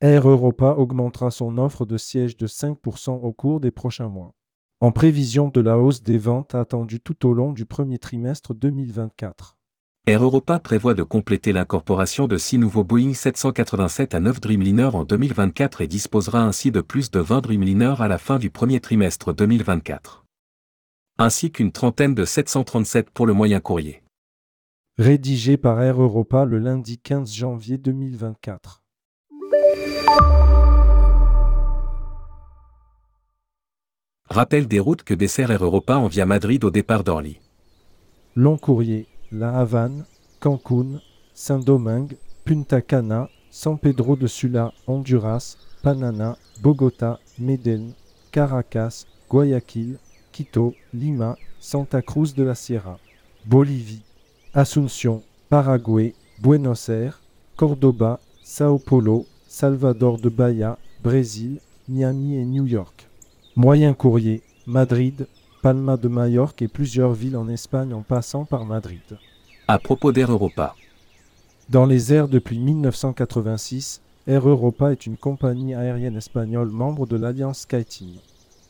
Air Europa augmentera son offre de sièges de 5% au cours des prochains mois, en prévision de la hausse des ventes attendue tout au long du premier trimestre 2024. Air Europa prévoit de compléter l'incorporation de 6 nouveaux Boeing 787 à 9 Dreamliner en 2024 et disposera ainsi de plus de 20 Dreamliner à la fin du premier trimestre 2024. Ainsi qu'une trentaine de 737 pour le moyen courrier. Rédigé par Air Europa le lundi 15 janvier 2024. Rappel des routes que dessert Air Europa en via Madrid au départ d'Orly. Long courrier, La Havane, Cancún, Saint-Domingue, Punta Cana, San Pedro de Sula, Honduras, Panana, Bogota, Medellín, Caracas, Guayaquil, Quito, Lima, Santa Cruz de la Sierra, Bolivie, Asunción, Paraguay, Buenos Aires, Cordoba, Sao Paulo, Salvador de Bahia, Brésil, Miami et New York. Moyen courrier, Madrid, Palma de Majorque et plusieurs villes en Espagne en passant par Madrid. À propos d'Air Europa. Dans les airs depuis 1986, Air Europa est une compagnie aérienne espagnole membre de l'Alliance SkyTeam.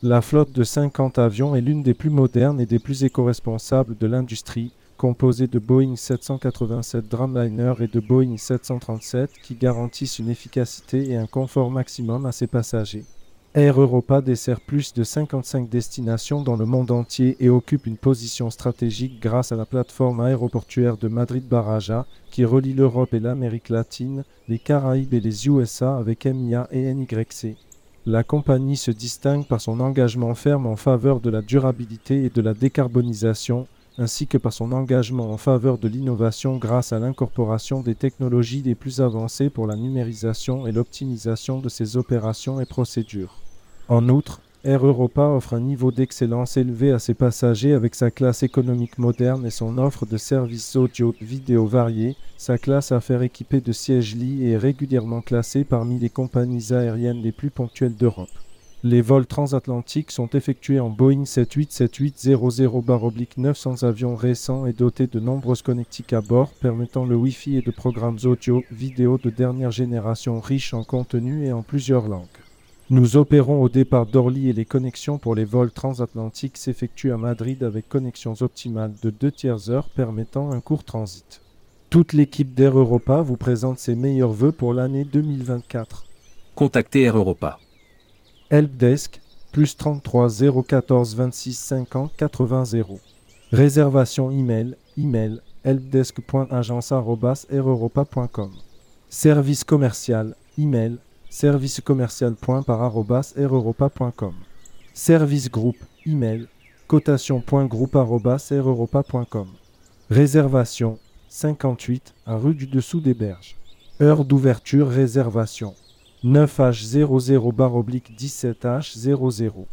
La flotte de 50 avions est l'une des plus modernes et des plus éco-responsables de l'industrie, composée de Boeing 787 Dreamliner et de Boeing 737 qui garantissent une efficacité et un confort maximum à ses passagers. Air Europa dessert plus de 55 destinations dans le monde entier et occupe une position stratégique grâce à la plateforme aéroportuaire de Madrid-Baraja qui relie l'Europe et l'Amérique latine, les Caraïbes et les USA avec MIA et NYC. La compagnie se distingue par son engagement ferme en faveur de la durabilité et de la décarbonisation, ainsi que par son engagement en faveur de l'innovation grâce à l'incorporation des technologies les plus avancées pour la numérisation et l'optimisation de ses opérations et procédures. En outre, Air Europa offre un niveau d'excellence élevé à ses passagers avec sa classe économique moderne et son offre de services audio-vidéo variés. Sa classe affaires équipée de sièges lits est régulièrement classée parmi les compagnies aériennes les plus ponctuelles d'Europe. Les vols transatlantiques sont effectués en Boeing 787-800-900 avions récents et dotés de nombreuses connectiques à bord permettant le Wi-Fi et de programmes audio-vidéo de dernière génération riches en contenu et en plusieurs langues. Nous opérons au départ d'Orly et les connexions pour les vols transatlantiques s'effectuent à Madrid avec connexions optimales de 2 tiers heures permettant un court transit. Toute l'équipe d'Air Europa vous présente ses meilleurs voeux pour l'année 2024. Contactez Air Europa. Helpdesk, plus 33 014 26 50 80 0. Réservation email, email, helpdesk.agence.aireuropa.com. Service commercial, email, servicecommercial.par@aireuropa.com. Service groupe, email, cotation.groupe.aireuropa.com. Réservation 58 à rue du Dessous des Berges. Heure d'ouverture réservation 9H00 17H00.